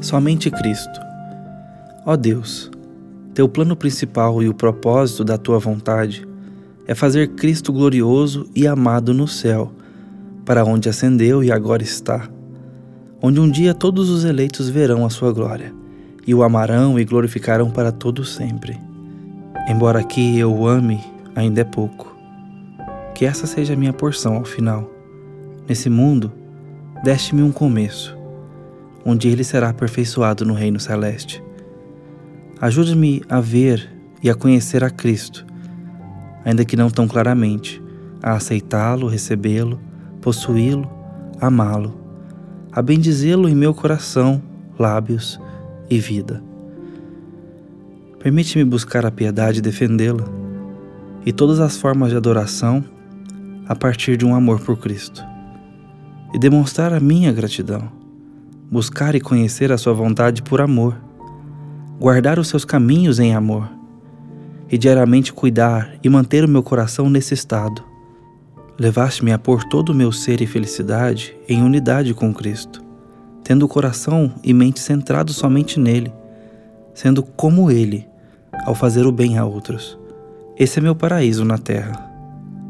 somente Cristo. Ó Deus, teu plano principal e o propósito da tua vontade é fazer Cristo glorioso e amado no céu, para onde ascendeu e agora está, onde um dia todos os eleitos verão a sua glória e o amarão e glorificarão para todo sempre. Embora aqui eu o ame, ainda é pouco. Que essa seja a minha porção ao final. Nesse mundo, deste-me um começo, onde ele será aperfeiçoado no reino celeste. Ajude-me a ver e a conhecer a Cristo, ainda que não tão claramente, a aceitá-lo, recebê-lo, possuí-lo, amá-lo, a bendizê-lo em meu coração, lábios e vida. Permite-me buscar a piedade e defendê-la, e todas as formas de adoração a partir de um amor por Cristo, e demonstrar a minha gratidão, buscar e conhecer a Sua vontade por amor, guardar os seus caminhos em amor, e diariamente cuidar e manter o meu coração nesse estado. Levaste-me a pôr todo o meu ser e felicidade em unidade com Cristo, tendo o coração e mente centrados somente nele, sendo como Ele ao fazer o bem a outros. Esse é meu paraíso na terra,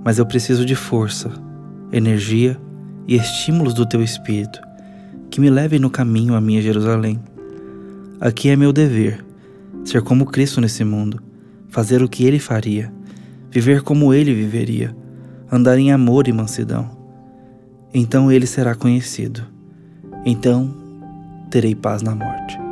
mas eu preciso de força, energia e estímulos do Teu Espírito que me levem no caminho à minha Jerusalém. Aqui é meu dever ser como Cristo nesse mundo fazer o que ele faria, viver como ele viveria, andar em amor e mansidão. Então ele será conhecido. Então terei paz na morte.